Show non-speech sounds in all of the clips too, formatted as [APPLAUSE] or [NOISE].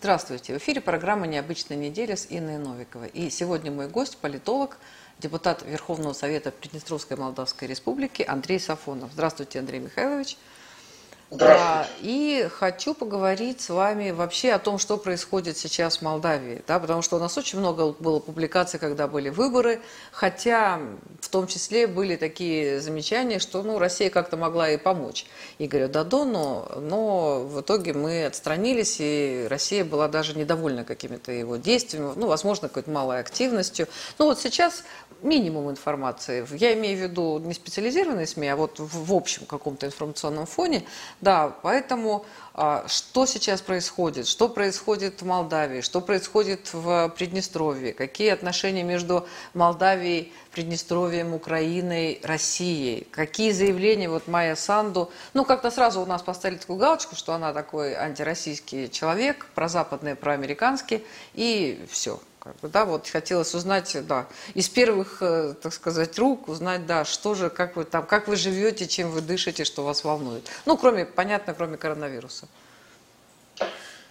Здравствуйте. В эфире программа «Необычная неделя» с Инной Новиковой. И сегодня мой гость – политолог, депутат Верховного Совета Приднестровской Молдавской Республики Андрей Сафонов. Здравствуйте, Андрей Михайлович. Да, и хочу поговорить с вами вообще о том, что происходит сейчас в Молдавии, да, потому что у нас очень много было публикаций, когда были выборы, хотя в том числе были такие замечания, что ну, Россия как-то могла и помочь Игорю Дадону, но в итоге мы отстранились, и Россия была даже недовольна какими-то его действиями, ну, возможно, какой-то малой активностью. Ну вот сейчас минимум информации. Я имею в виду не специализированные СМИ, а вот в, общем каком-то информационном фоне. Да, поэтому а, что сейчас происходит, что происходит в Молдавии, что происходит в Приднестровье, какие отношения между Молдавией, Приднестровьем, Украиной, Россией, какие заявления вот Майя Санду, ну как-то сразу у нас поставили такую галочку, что она такой антироссийский человек, прозападный, проамериканский, и все. Как бы, да, вот хотелось узнать, да, из первых, э, так сказать, рук узнать, да, что же, как вы там, как вы живете, чем вы дышите, что вас волнует. Ну, кроме, понятно, кроме коронавируса.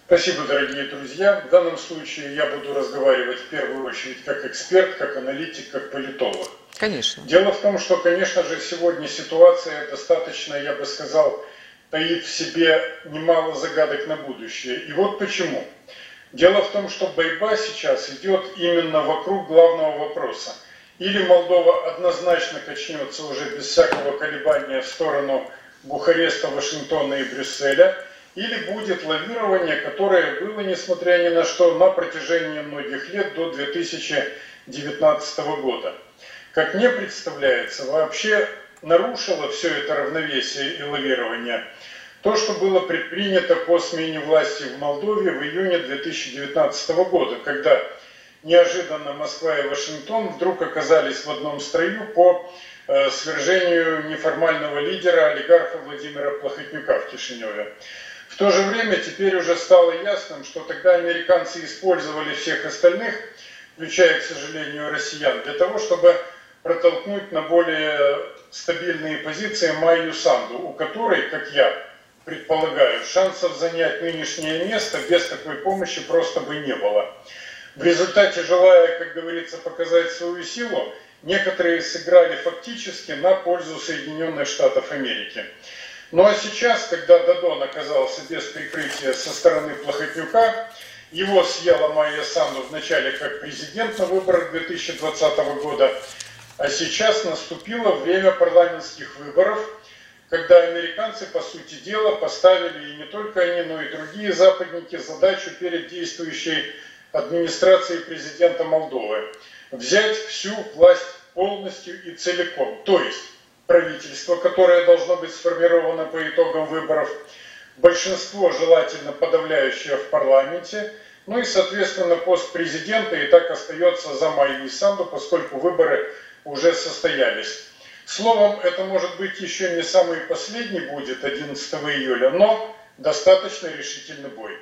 Спасибо, дорогие друзья. В данном случае я буду разговаривать в первую очередь как эксперт, как аналитик, как политолог. Конечно. Дело в том, что, конечно же, сегодня ситуация достаточно, я бы сказал, таит в себе немало загадок на будущее. И вот почему. Дело в том, что борьба сейчас идет именно вокруг главного вопроса. Или Молдова однозначно качнется уже без всякого колебания в сторону Бухареста, Вашингтона и Брюсселя, или будет лавирование, которое было, несмотря ни на что, на протяжении многих лет до 2019 года. Как мне представляется, вообще нарушило все это равновесие и лавирование – то, что было предпринято по смене власти в Молдове в июне 2019 года, когда неожиданно Москва и Вашингтон вдруг оказались в одном строю по э, свержению неформального лидера олигарха Владимира Плохотнюка в Кишиневе. В то же время теперь уже стало ясным, что тогда американцы использовали всех остальных, включая, к сожалению, россиян, для того, чтобы протолкнуть на более стабильные позиции Майю Санду, у которой, как я предполагаю, шансов занять нынешнее место без такой помощи просто бы не было. В результате, желая, как говорится, показать свою силу, некоторые сыграли фактически на пользу Соединенных Штатов Америки. Ну а сейчас, когда Дадон оказался без прикрытия со стороны Плохотнюка, его съела Майя Санду вначале как президент на выборах 2020 года, а сейчас наступило время парламентских выборов – когда американцы, по сути дела, поставили, и не только они, но и другие западники, задачу перед действующей администрацией президента Молдовы взять всю власть полностью и целиком. То есть правительство, которое должно быть сформировано по итогам выборов, большинство желательно подавляющее в парламенте, ну и, соответственно, пост президента и так остается за Майей Санду, поскольку выборы уже состоялись. Словом, это может быть еще не самый последний будет 11 июля, но достаточно решительный бой.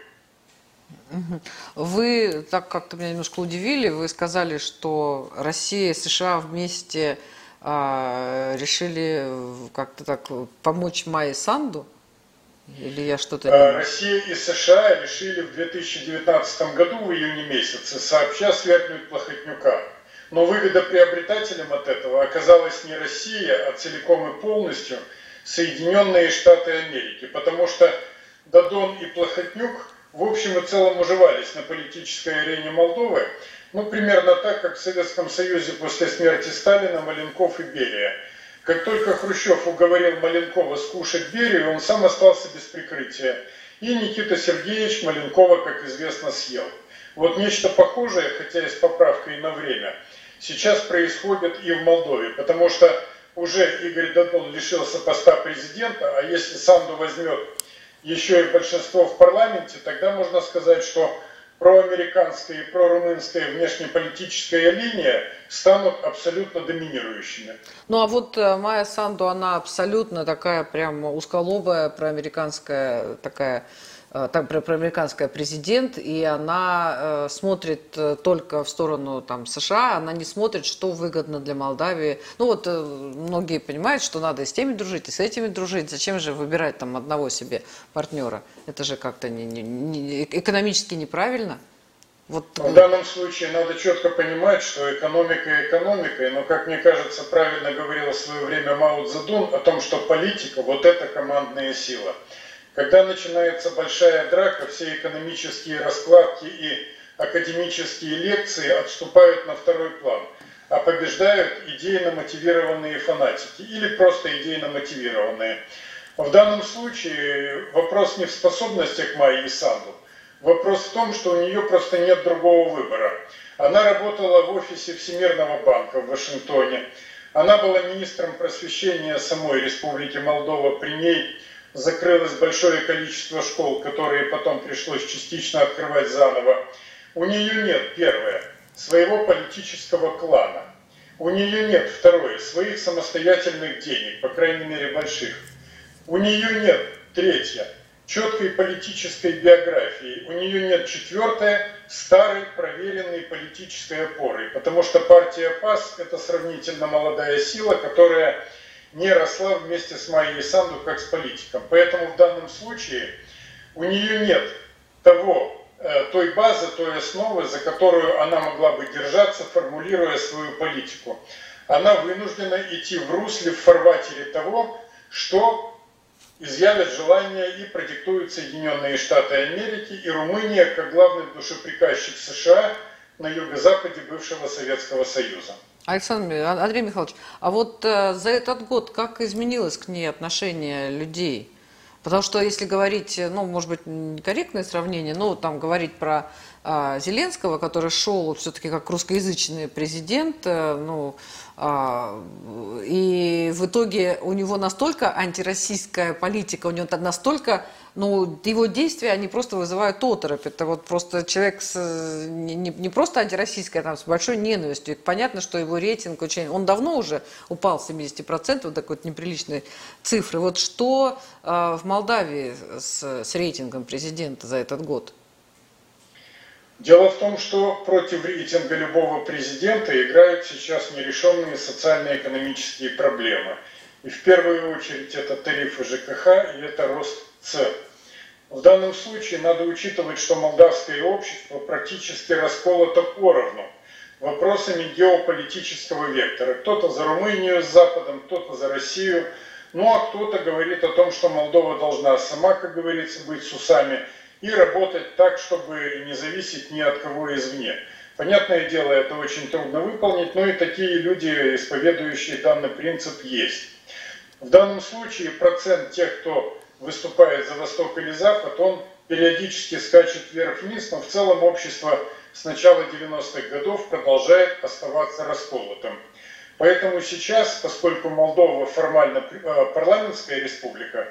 Вы так как-то меня немножко удивили, вы сказали, что Россия и США вместе а, решили как-то так помочь Майе Санду? Или я что-то... А, Россия и США решили в 2019 году, в июне месяце, сообща свергнуть Плохотнюка. Но выгодоприобретателем от этого оказалась не Россия, а целиком и полностью Соединенные Штаты Америки, потому что Дадон и Плохотнюк в общем и целом уживались на политической арене Молдовы, ну, примерно так, как в Советском Союзе после смерти Сталина Маленков и Берия. Как только Хрущев уговорил Маленкова скушать Берию, он сам остался без прикрытия. И Никита Сергеевич Маленкова, как известно, съел. Вот нечто похожее, хотя и с поправкой на время – сейчас происходит и в Молдове, потому что уже Игорь Дадон лишился поста президента, а если Санду возьмет еще и большинство в парламенте, тогда можно сказать, что проамериканская и прорумынская внешнеполитическая линия станут абсолютно доминирующими. Ну а вот э, Майя Санду, она абсолютно такая прям узколобая проамериканская такая там, проамериканская президент, и она э, смотрит э, только в сторону там, США, она не смотрит, что выгодно для Молдавии. Ну вот э, многие понимают, что надо и с теми дружить, и с этими дружить. Зачем же выбирать там одного себе партнера? Это же как-то не, не, не, экономически неправильно. Вот... В данном случае надо четко понимать, что экономика экономикой, но, как мне кажется, правильно говорил в свое время Мао Цзэдун о том, что политика – вот это командная сила. Когда начинается большая драка, все экономические раскладки и академические лекции отступают на второй план, а побеждают идейно мотивированные фанатики или просто идейно мотивированные. В данном случае вопрос не в способностях Майи Санду, Вопрос в том, что у нее просто нет другого выбора. Она работала в офисе Всемирного банка в Вашингтоне. Она была министром просвещения самой Республики Молдова. При ней закрылось большое количество школ, которые потом пришлось частично открывать заново. У нее нет, первое, своего политического клана. У нее нет, второе, своих самостоятельных денег, по крайней мере больших. У нее нет, третье, четкой политической биографии. У нее нет четвертой старой проверенной политической опоры, потому что партия ПАС – это сравнительно молодая сила, которая не росла вместе с Майей Санду как с политиком. Поэтому в данном случае у нее нет того, э, той базы, той основы, за которую она могла бы держаться, формулируя свою политику. Она вынуждена идти в русле, в фарватере того, что изъявят желание и продиктуют Соединенные Штаты Америки и Румыния как главный душеприказчик США на юго-западе бывшего Советского Союза. Александр Андрей Михайлович, а вот э, за этот год как изменилось к ней отношение людей? Потому что если говорить, ну, может быть, некорректное сравнение, но там говорить про э, Зеленского, который шел все-таки как русскоязычный президент, э, ну, а, и в итоге у него настолько антироссийская политика, у него настолько, ну, его действия, они просто вызывают оторопь. Это вот просто человек с, не, не просто антироссийская, а там, с большой ненавистью. И понятно, что его рейтинг очень... Он давно уже упал с 70%, вот такой вот неприличной цифры. Вот что э, в Молдавии с, с рейтингом президента за этот год? Дело в том, что против рейтинга любого президента играют сейчас нерешенные социально-экономические проблемы. И в первую очередь это тарифы ЖКХ и это рост цен. В данном случае надо учитывать, что молдавское общество практически расколото поровну вопросами геополитического вектора. Кто-то за Румынию с Западом, кто-то за Россию, ну а кто-то говорит о том, что Молдова должна сама, как говорится, быть с усами – и работать так, чтобы не зависеть ни от кого извне. Понятное дело, это очень трудно выполнить, но и такие люди, исповедующие данный принцип, есть. В данном случае процент тех, кто выступает за Восток или Запад, он периодически скачет вверх-вниз, но в целом общество с начала 90-х годов продолжает оставаться расколотым. Поэтому сейчас, поскольку Молдова формально э, парламентская республика,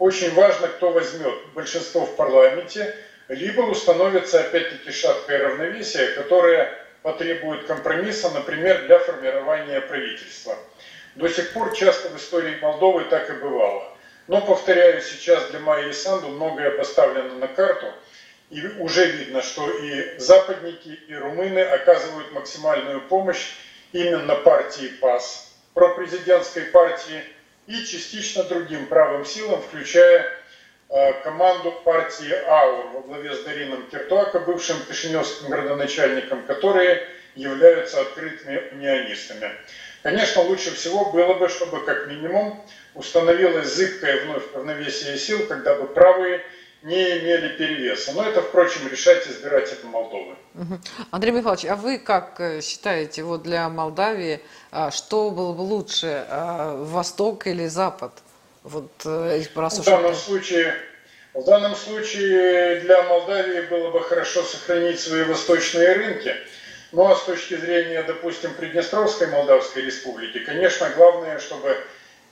очень важно, кто возьмет большинство в парламенте, либо установится опять-таки шаткое равновесие, которое потребует компромисса, например, для формирования правительства. До сих пор часто в истории Молдовы так и бывало. Но, повторяю, сейчас для Майи Санду многое поставлено на карту, и уже видно, что и западники, и румыны оказывают максимальную помощь именно партии ПАС, пропрезидентской партии, и частично другим правым силам, включая э, команду партии АУР во главе с Дарином Киртуако, бывшим кишиневским градоначальником, которые являются открытыми унионистами. Конечно, лучше всего было бы, чтобы как минимум установилось зыбкое вновь равновесие сил, когда бы правые не имели перевеса. Но это, впрочем, решать избирателям Молдовы. Андрей Михайлович, а вы как э, считаете, вот для Молдавии, а, что было бы лучше, а, Восток или Запад? Вот, э, в данном случае в данном случае для Молдавии было бы хорошо сохранить свои восточные рынки. Ну а с точки зрения, допустим, Приднестровской Молдавской Республики, конечно, главное, чтобы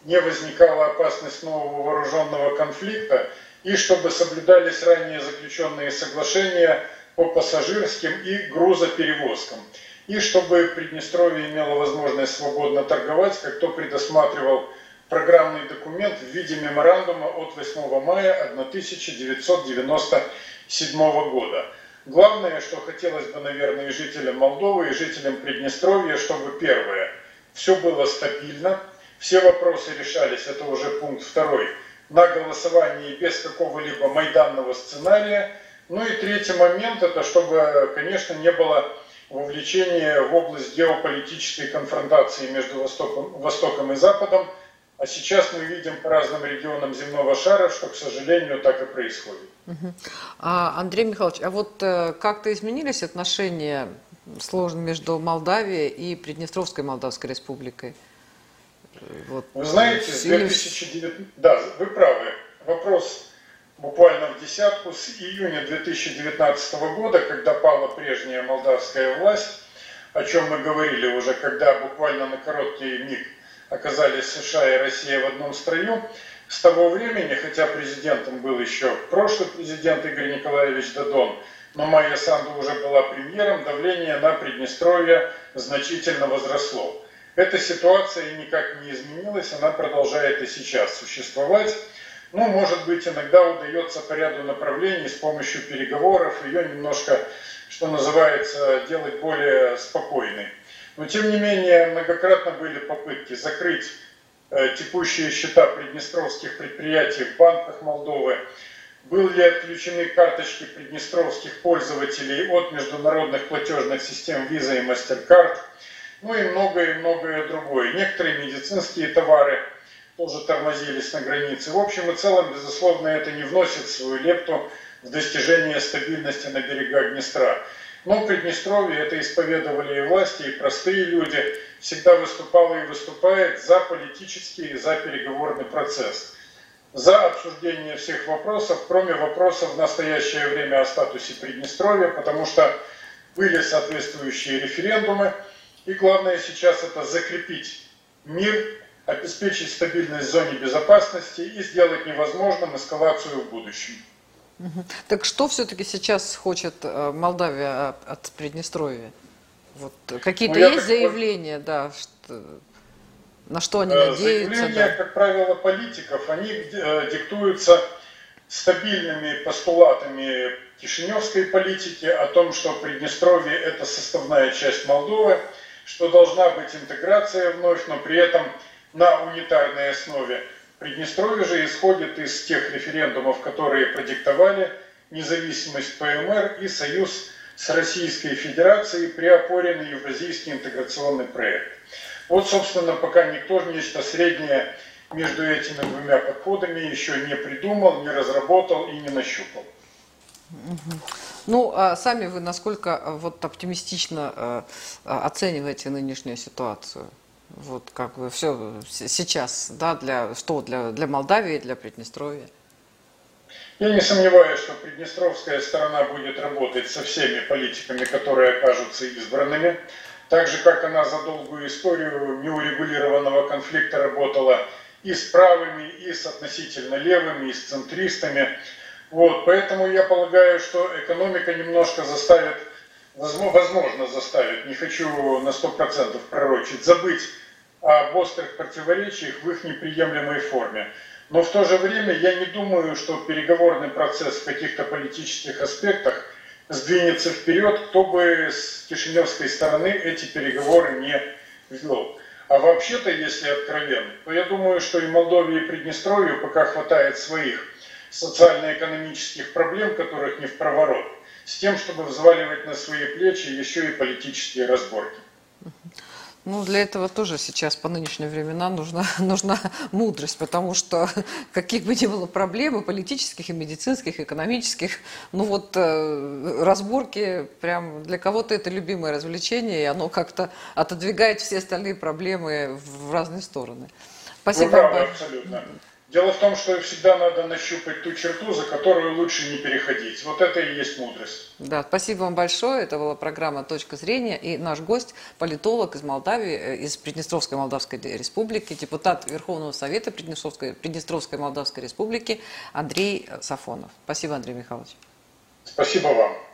не возникала опасность нового вооруженного конфликта, и чтобы соблюдались ранее заключенные соглашения по пассажирским и грузоперевозкам, и чтобы Приднестровье имело возможность свободно торговать, как то предусматривал программный документ в виде меморандума от 8 мая 1997 года. Главное, что хотелось бы, наверное, и жителям Молдовы, и жителям Приднестровья, чтобы первое, все было стабильно, все вопросы решались, это уже пункт второй, на голосовании без какого-либо майданного сценария. Ну и третий момент, это чтобы, конечно, не было вовлечения в область геополитической конфронтации между Востоком, Востоком и Западом, а сейчас мы видим по разным регионам земного шара, что, к сожалению, так и происходит. А, Андрей Михайлович, а вот э, как-то изменились отношения сложно между Молдавией и Приднестровской Молдавской Республикой? Вот. Вы знаете, с 2009... Да, вы правы. Вопрос буквально в десятку. С июня 2019 года, когда пала прежняя молдавская власть, о чем мы говорили уже, когда буквально на короткий миг оказались США и Россия в одном строю, с того времени, хотя президентом был еще прошлый президент Игорь Николаевич Дадон, но Майя Санду уже была премьером, давление на Приднестровье значительно возросло. Эта ситуация никак не изменилась, она продолжает и сейчас существовать. Ну, может быть, иногда удается по ряду направлений с помощью переговоров ее немножко, что называется, делать более спокойной. Но, тем не менее, многократно были попытки закрыть Э, текущие счета приднестровских предприятий в банках Молдовы, были ли отключены карточки приднестровских пользователей от международных платежных систем Visa и MasterCard, ну и многое-многое другое. Некоторые медицинские товары тоже тормозились на границе. В общем и целом, безусловно, это не вносит свою лепту в достижение стабильности на берегах Днестра. Но в Приднестровье это исповедовали и власти, и простые люди, всегда выступала и выступает за политический и за переговорный процесс. За обсуждение всех вопросов, кроме вопросов в настоящее время о статусе Приднестровья, потому что были соответствующие референдумы. И главное сейчас это закрепить мир, обеспечить стабильность в зоне безопасности и сделать невозможным эскалацию в будущем. Так что все-таки сейчас хочет э, Молдавия от Приднестровья? Вот какие-то ну, есть заявления, да, что, на что они э, надеются? Заявления, да? как правило, политиков, они э, диктуются стабильными постулатами кишиневской политики о том, что Приднестровье – это составная часть Молдовы, что должна быть интеграция вновь, но при этом на унитарной основе – Приднестровье же исходит из тех референдумов, которые продиктовали независимость ПМР и союз с Российской Федерацией при опоре на Евразийский интеграционный проект. Вот, собственно, пока никто нечто среднее между этими двумя подходами еще не придумал, не разработал и не нащупал. Ну, а сами вы насколько а, вот оптимистично а, оцениваете нынешнюю ситуацию? Вот как бы все сейчас, да, для что для, для Молдавии, для Приднестровья. Я не сомневаюсь, что приднестровская сторона будет работать со всеми политиками, которые окажутся избранными. Так же, как она за долгую историю неурегулированного конфликта работала и с правыми, и с относительно левыми, и с центристами. Вот, поэтому я полагаю, что экономика немножко заставит, возможно заставит, не хочу на 100% пророчить, забыть об острых противоречиях в их неприемлемой форме. Но в то же время я не думаю, что переговорный процесс в каких-то политических аспектах сдвинется вперед, кто бы с кишиневской стороны эти переговоры не вел. А вообще-то, если откровенно, то я думаю, что и Молдове, и Приднестровью пока хватает своих социально-экономических проблем, которых не в проворот, с тем, чтобы взваливать на свои плечи еще и политические разборки. Ну, для этого тоже сейчас по нынешним временам нужна, [LAUGHS] нужна мудрость, потому что [LAUGHS] каких бы ни было проблем, и политических, и медицинских, и экономических, ну вот э, разборки прям для кого-то это любимое развлечение, и оно как-то отодвигает все остальные проблемы в разные стороны. Спасибо. Ну, правда, абсолютно. Дело в том, что всегда надо нащупать ту черту, за которую лучше не переходить. Вот это и есть мудрость. Да, спасибо вам большое. Это была программа «Точка зрения». И наш гость, политолог из Молдавии, э, из Приднестровской Молдавской Республики, депутат Верховного Совета Приднестровской, Приднестровской Молдавской Республики Андрей Сафонов. Спасибо, Андрей Михайлович. Спасибо вам.